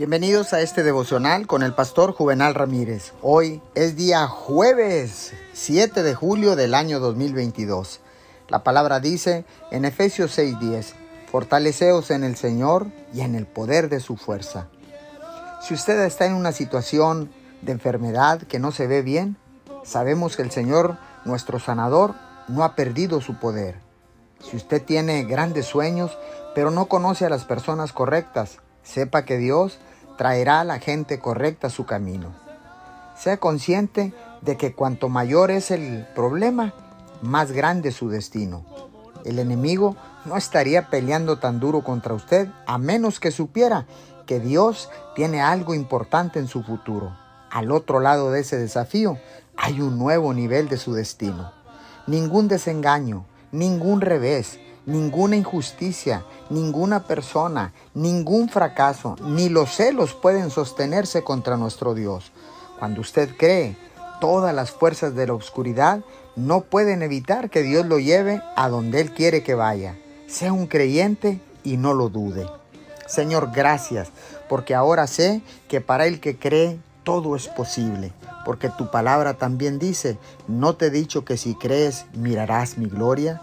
Bienvenidos a este devocional con el pastor Juvenal Ramírez. Hoy es día jueves 7 de julio del año 2022. La palabra dice en Efesios 6:10, fortaleceos en el Señor y en el poder de su fuerza. Si usted está en una situación de enfermedad que no se ve bien, sabemos que el Señor, nuestro sanador, no ha perdido su poder. Si usted tiene grandes sueños, pero no conoce a las personas correctas, sepa que Dios traerá a la gente correcta a su camino. Sea consciente de que cuanto mayor es el problema, más grande su destino. El enemigo no estaría peleando tan duro contra usted a menos que supiera que Dios tiene algo importante en su futuro. Al otro lado de ese desafío hay un nuevo nivel de su destino. Ningún desengaño, ningún revés, ninguna injusticia, ninguna persona, ningún fracaso, ni los celos pueden sostenerse contra nuestro Dios. Cuando usted cree, todas las fuerzas de la oscuridad no pueden evitar que Dios lo lleve a donde Él quiere que vaya. Sea un creyente y no lo dude. Señor, gracias, porque ahora sé que para el que cree todo es posible, porque tu palabra también dice, ¿no te he dicho que si crees mirarás mi gloria?